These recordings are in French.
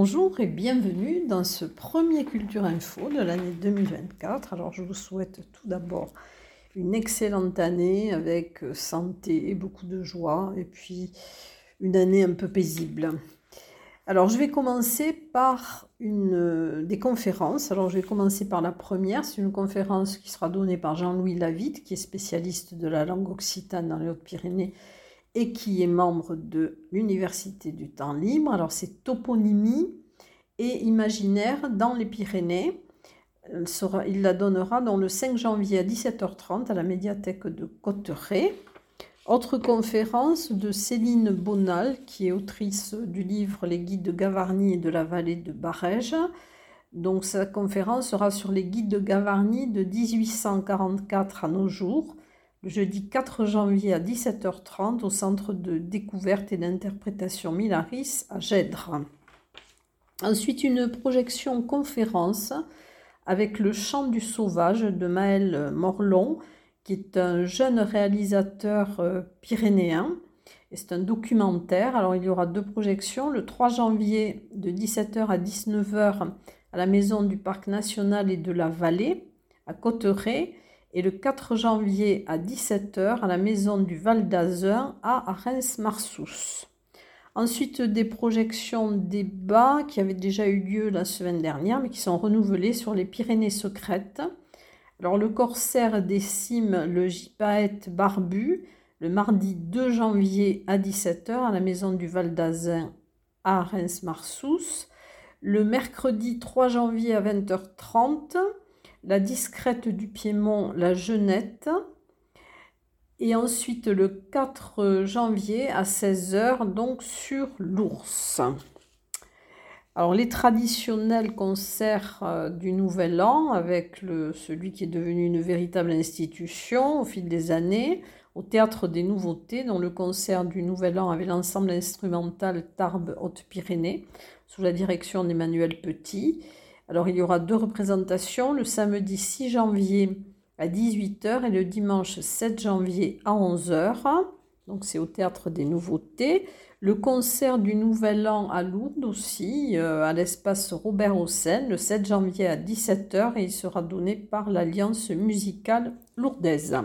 Bonjour et bienvenue dans ce premier Culture Info de l'année 2024. Alors je vous souhaite tout d'abord une excellente année avec santé et beaucoup de joie et puis une année un peu paisible. Alors je vais commencer par une, des conférences. Alors je vais commencer par la première. C'est une conférence qui sera donnée par Jean-Louis Lavitte qui est spécialiste de la langue occitane dans les Hautes-Pyrénées et qui est membre de l'Université du temps libre. Alors c'est toponymie et imaginaire dans les Pyrénées. il la donnera dans le 5 janvier à 17h30 à la médiathèque de Cotteret. Autre conférence de Céline Bonal, qui est autrice du livre Les guides de Gavarnie et de la vallée de Barège. Donc sa conférence sera sur les guides de Gavarnie de 1844 à nos jours le jeudi 4 janvier à 17h30 au centre de découverte et d'interprétation Milaris à Gèdre. Ensuite, une projection conférence avec le chant du sauvage de Maël Morlon, qui est un jeune réalisateur euh, pyrénéen. c'est un documentaire. Alors, il y aura deux projections. Le 3 janvier de 17h à 19h à la maison du Parc national et de la Vallée, à Cotteret et le 4 janvier à 17h à la maison du Val d'Azun à Reims-Marsous. Ensuite, des projections débats qui avaient déjà eu lieu la semaine dernière, mais qui sont renouvelées sur les Pyrénées secrètes. Alors, le corsaire décime le gypaète barbu le mardi 2 janvier à 17h à la maison du Val d'Azun à Reims-Marsous. Le mercredi 3 janvier à 20h30 la discrète du Piémont, la Jeunette. Et ensuite le 4 janvier à 16h, donc sur l'ours. Alors les traditionnels concerts euh, du Nouvel An avec celui qui est devenu une véritable institution au fil des années, au Théâtre des Nouveautés, dont le concert du Nouvel An avait l'ensemble instrumental Tarbes Haute-Pyrénées, sous la direction d'Emmanuel Petit. Alors il y aura deux représentations, le samedi 6 janvier à 18h et le dimanche 7 janvier à 11h. Donc c'est au théâtre des nouveautés. Le concert du Nouvel An à Lourdes aussi, euh, à l'espace Robert Hossein, le 7 janvier à 17h et il sera donné par l'Alliance musicale lourdaise.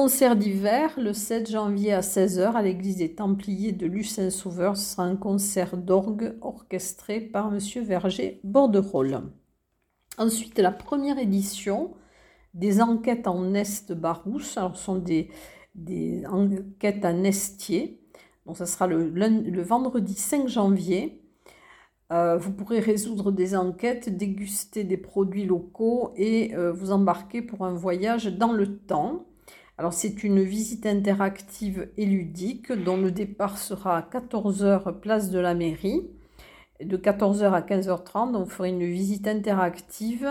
Concert d'hiver, le 7 janvier à 16h à l'église des Templiers de Lucin-Sauveur, ce sera un concert d'orgue orchestré par M. Verger Borderolle. Ensuite, la première édition des enquêtes en Est Barousse. Alors, ce sont des, enquêtes à Nestier. Donc, ça sera le, le vendredi 5 janvier. Euh, vous pourrez résoudre des enquêtes, déguster des produits locaux et euh, vous embarquer pour un voyage dans le temps. Alors c'est une visite interactive et ludique dont le départ sera à 14h place de la mairie. De 14h à 15h30, on fera une visite interactive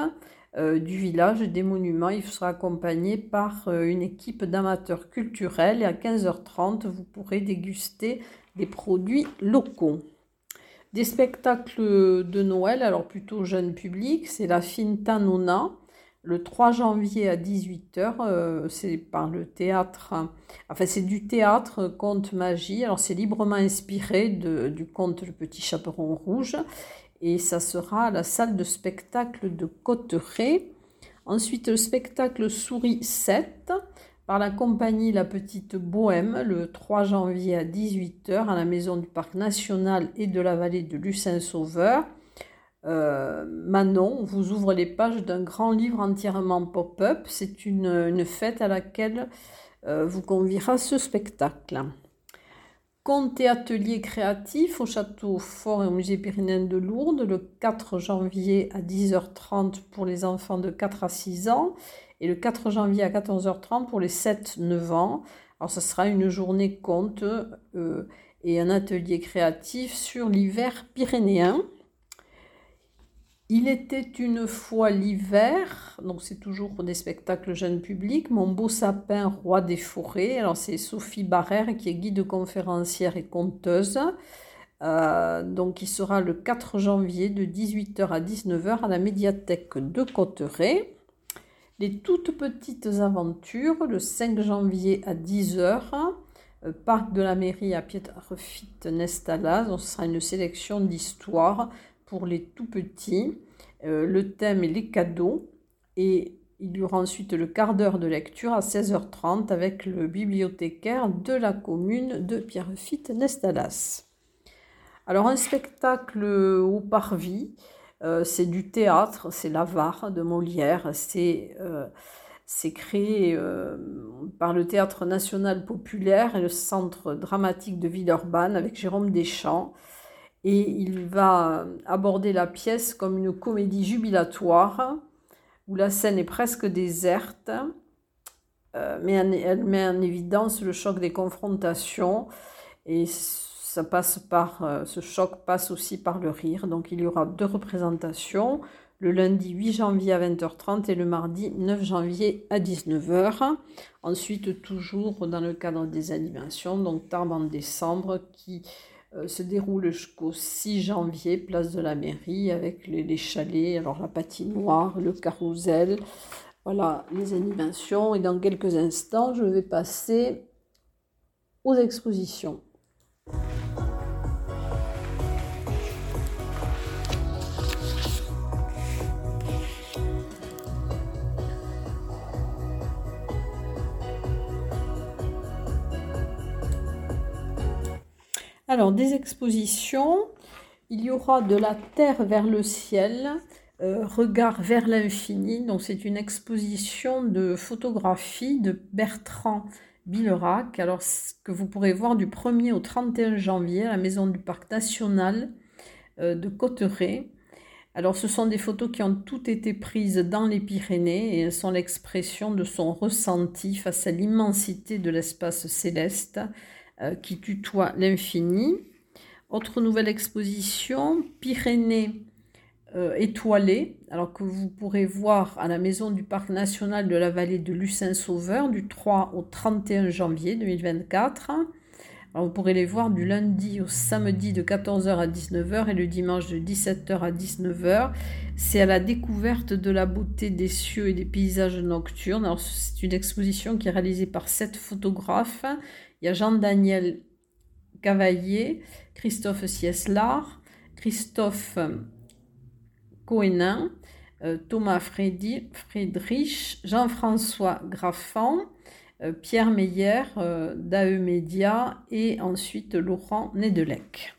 euh, du village, des monuments. Il sera accompagné par euh, une équipe d'amateurs culturels et à 15h30, vous pourrez déguster des produits locaux. Des spectacles de Noël, alors plutôt jeune public, c'est la Finta Nona le 3 janvier à 18h, euh, c'est par le théâtre, enfin c'est du théâtre conte magie, alors c'est librement inspiré du conte Le Petit Chaperon Rouge, et ça sera à la salle de spectacle de Cotteret. Ensuite, le spectacle Souris 7 par la compagnie La Petite Bohème le 3 janvier à 18h à la Maison du Parc National et de la Vallée de Lucin-Sauveur. Euh, Manon vous ouvre les pages d'un grand livre entièrement pop-up. C'est une, fête à laquelle euh, vous conviera ce spectacle. Conte et atelier créatif au château fort et au musée pyrénéen de Lourdes le 4 janvier à 10h30 pour les enfants de 4 à 6 ans et le 4 janvier à 14h30 pour les 7-9 ans. Alors ce sera une journée conte euh, et un atelier créatif sur l'hiver pyrénéen. Il était une fois l'hiver, donc c'est toujours des spectacles jeunes publics, Mon beau sapin, roi des forêts. Alors c'est Sophie Barrère qui est guide conférencière et conteuse. Euh, donc il sera le 4 janvier de 18h à 19h à la médiathèque de Cotteret. Les toutes petites aventures, le 5 janvier à 10h Parc de la Mairie à Pietrefit Nestalas. Donc, ce sera une sélection d'histoires pour les tout petits. le thème est les cadeaux. Et il y aura ensuite le quart d'heure de lecture à 16h30 avec le bibliothécaire de la commune de Pierrefitte Nestalas. Alors un spectacle au parvis, euh, c'est du théâtre, c'est l'avare de Molière, c'est euh, créé euh, par le Théâtre national populaire et le Centre dramatique de Villeurbanne avec Jérôme Deschamps. Et il va aborder la pièce comme une comédie jubilatoire où la scène est presque déserte, euh, mais elle met en évidence le choc des confrontations et ça passe par, euh, ce choc passe aussi par le rire. Donc il y aura deux représentations, le lundi 8 janvier à 20h30 et le mardi 9 janvier à 19h. Ensuite, toujours dans le cadre des animations, donc Tarbes en décembre qui se déroule jusqu'au 6 janvier, place de la mairie, avec les, chalets, alors la patinoire, le carrousel, voilà les animations. Et dans quelques instants, je vais passer aux expositions. Alors, des expositions, il y aura de la terre vers le ciel, euh, regard vers l'infini. Donc, c'est une exposition de photographie de Bertrand Billerac. Alors, que vous pourrez voir du 1er au 31 janvier à la Maison du Parc National euh, de Cotteret. Alors, ce sont des photos qui ont toutes été prises dans les Pyrénées et elles sont l'expression de son ressenti face à l'immensité de l'espace céleste euh, qui tutoie l'infini. Autre nouvelle exposition, Pyrénées euh, étoilées, alors que vous pourrez voir à la maison du Parc national de la vallée de Lucin-Sauveur du 3 au 31 janvier 2024. vous pourrez les voir du lundi au samedi de 14h à 19h et le dimanche de 17h à 19h. C'est à la découverte de la beauté des cieux et des paysages nocturnes. c'est une exposition qui est réalisée par sept photographes il y a Jean-Daniel Cavalier, Christophe Sieslar, Christophe Cohenin, euh, Thomas Friedrich, Jean-François Graffan, euh, Pierre Meyer euh, d'AE Média et ensuite Laurent Nedelec.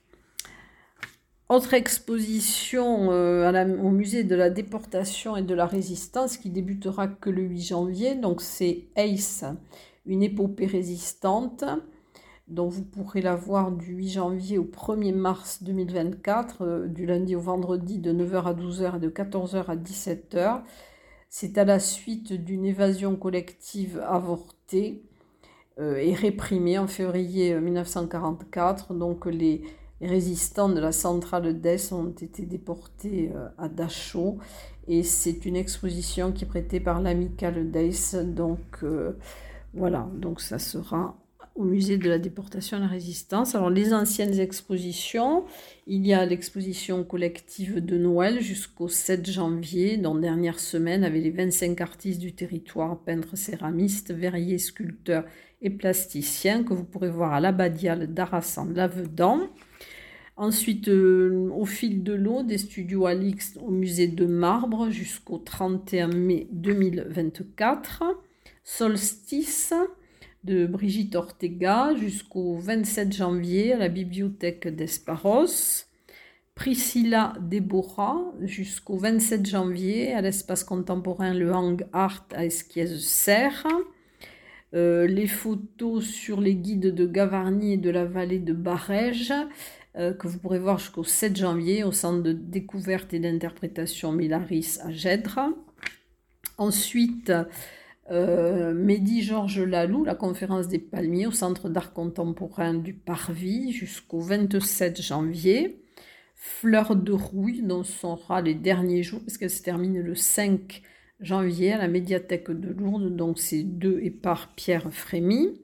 Autre exposition au musée de la déportation et de la résistance qui débutera que le 8 janvier. Donc c'est ACE une épopée résistante dont vous pourrez la voir du 8 janvier au 1er mars 2024, euh, du lundi au vendredi de 9h à 12h et de 14h à 17h. C'est à la suite d'une évasion collective avortée euh, et réprimée en février 1944. Euh, Donc les, résistants de la centrale d'Est ont été déportés à Dachau et c'est une exposition qui est prêtée par l'amicale. Donc voilà, donc ça sera au musée de la déportation et de la résistance. Alors les anciennes expositions, il y a l'exposition collective de Noël jusqu'au 7 janvier, dont dernière semaine avec les 25 artistes du territoire, peintres, céramistes, verriers, sculpteurs et plasticiens que vous pourrez voir à l'Abbadiale d'Arassan Lavedan. Ensuite, euh, au fil de l'eau, des studios Alix au musée de Marbre jusqu'au 31 mai 2024. Solstice de Brigitte Ortega jusqu'au 27 janvier à la bibliothèque d'Esparos. Priscilla Deborah jusqu'au 27 janvier à l'espace contemporain Le Hang Art à Esquies-Serre. Euh, les photos sur les guides de Gavarnie et de la vallée de Barège euh, que vous pourrez voir jusqu'au 7 janvier au centre de découverte et d'interprétation Milaris à Gèdre. Ensuite, euh, Mehdi Georges Lalou, la conférence des palmiers au Centre d'art contemporain du Parvis jusqu'au 27 janvier. Fleur de rouille, dont sera les derniers jours, parce qu'elle se termine le 5 janvier à la médiathèque de Lourdes, donc c'est deux et par Pierre Frémy.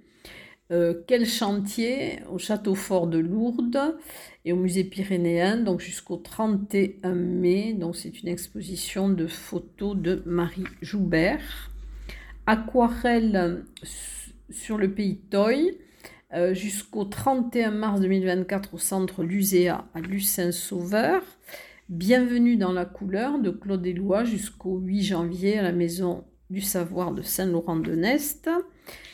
Euh, quel chantier au château fort de Lourdes et au musée pyrénéen, donc jusqu'au 31 mai. Donc c'est une exposition de photos de Marie Joubert aquarelle sur le pays Toy, euh, jusqu'au 31 mars 2024 au centre Luséa à Lucin-Sauveur. Bienvenue dans la couleur de Claude Éloi jusqu'au 8 janvier à la Maison du Savoir de Saint-Laurent-de-Nest.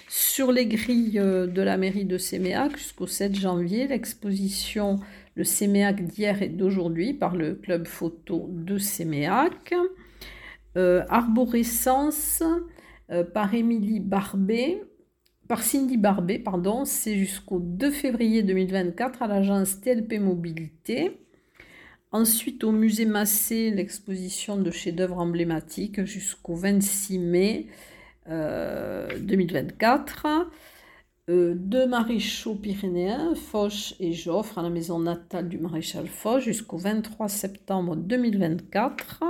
Sur les grilles euh, de la mairie de Séméac jusqu'au 7 janvier, l'exposition Le Séméac d'hier et d'aujourd'hui par le club photo de Séméac. Euh, arborescence euh, par Émilie Barbet, par Cindy Barbet, pardon, c'est jusqu'au 2 février 2024 à l'agence TLP Mobilité. Ensuite, au musée Massé, l'exposition de chefs-d'œuvre emblématiques jusqu'au 26 mai 2024. Euh, deux maréchaux pyrénéens, Foch et Joffre, à la maison natale du maréchal Foch jusqu'au 23 septembre 2024.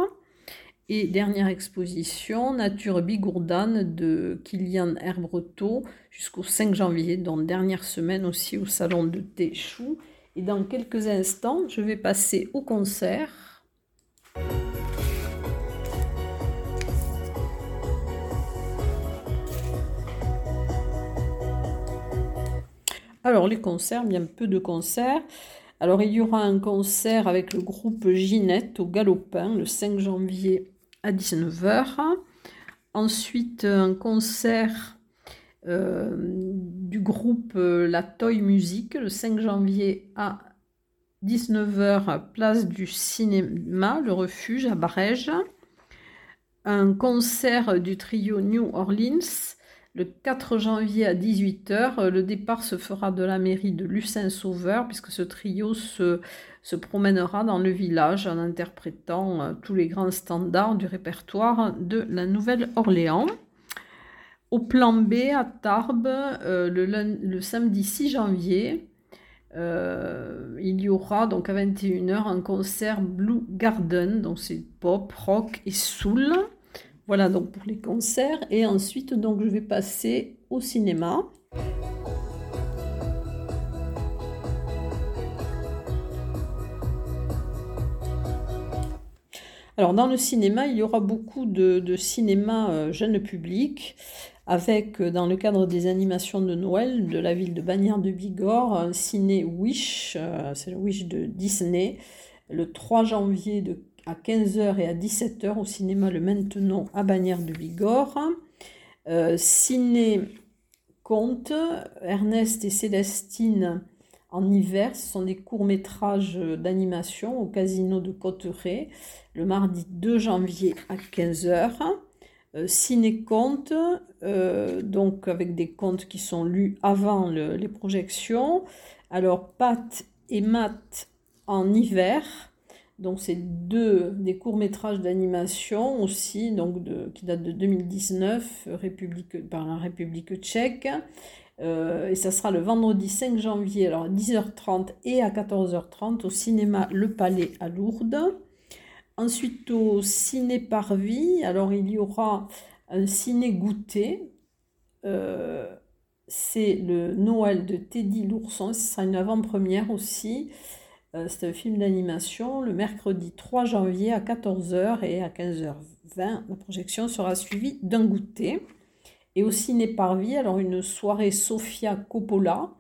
Et dernière exposition, Nature bigourdane de Kilian Herbretot jusqu'au 5 janvier, donc dernière semaine aussi au salon de Téchou. Et dans quelques instants, je vais passer au concert. Alors les concerts, bien peu de concerts. Alors il y aura un concert avec le groupe Ginette au Galopin le 5 janvier à 19h. Ensuite, un concert euh, du groupe euh, La Toy Music le 5 janvier à 19h, place du cinéma, le refuge à Barège. Un concert du trio New Orleans le 4 janvier à 18h. Le départ se fera de la mairie de Lucin-Sauveur, puisque ce trio se promènera dans le village en interprétant euh, tous les grands standards du répertoire de la Nouvelle-Orléans. Au plan B, à Tarbes, euh, le, samedi 6 janvier, euh, il y aura donc à 21h un concert Blue Garden, donc c'est pop, rock et soul. Voilà donc pour les concerts. Et ensuite, donc je vais passer au cinéma. Alors dans le cinéma, il y aura beaucoup de, cinéma euh, jeune public, avec euh, dans le cadre des animations de Noël de la ville de Bagnères de Bigorre, un ciné Wish, euh, c'est le Wish de Disney, le 3 janvier de, à 15h et à 17h au cinéma Le Maintenant à Bagnères de Bigorre. ciné Conte, Ernest et Célestine en hiver, ce sont des courts-métrages d'animation au casino de Cotteret, le mardi 2 janvier à 15h. Euh, ciné-conte, euh, donc avec des contes qui sont lus avant les projections. Alors, Pat et Matt en hiver, donc c'est deux des courts-métrages d'animation aussi, donc de, qui datent de 2019 République, par la République tchèque. Euh, et ça sera le vendredi 5 janvier, alors à 10h30 et à 14h30 au cinéma Le Palais à Lourdes. Ensuite au ciné Parvis, alors il y aura un ciné goûter. Euh, c'est le Noël de Teddy l'ourson, ce sera une avant-première aussi. Euh, c'est un film d'animation le mercredi 3 janvier à 14h et à 15h20. La projection sera suivie d'un goûter. Et au Ciné Parvis, alors une soirée Sofia Coppola,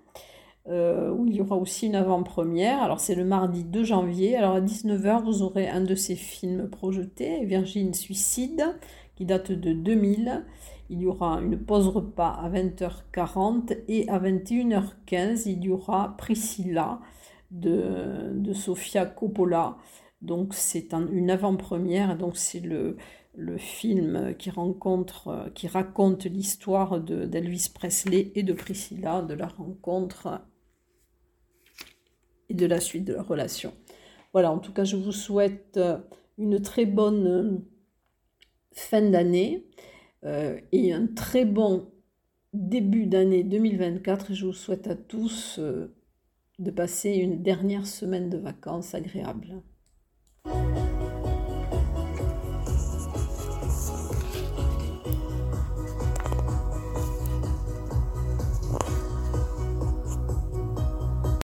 euh, où il y aura aussi une avant-première. Alors c'est le mardi 2 janvier. Alors à 19h, vous aurez un de ces films projetés, Virgin Suicide, qui date de 2000. Il y aura une pause repas à 20h40 et à 21h15, il y aura Priscilla de, Sofia Coppola. Donc c'est une avant-première, donc c'est le, film qui, rencontre, qui raconte l'histoire d'Elvis Presley et de Priscilla, de leur rencontre et de la suite de leur relation. Voilà, en tout cas, je vous souhaite une très bonne fin d'année euh, et un très bon début d'année 2024. Je vous souhaite à tous euh, de passer une dernière semaine de vacances agréable.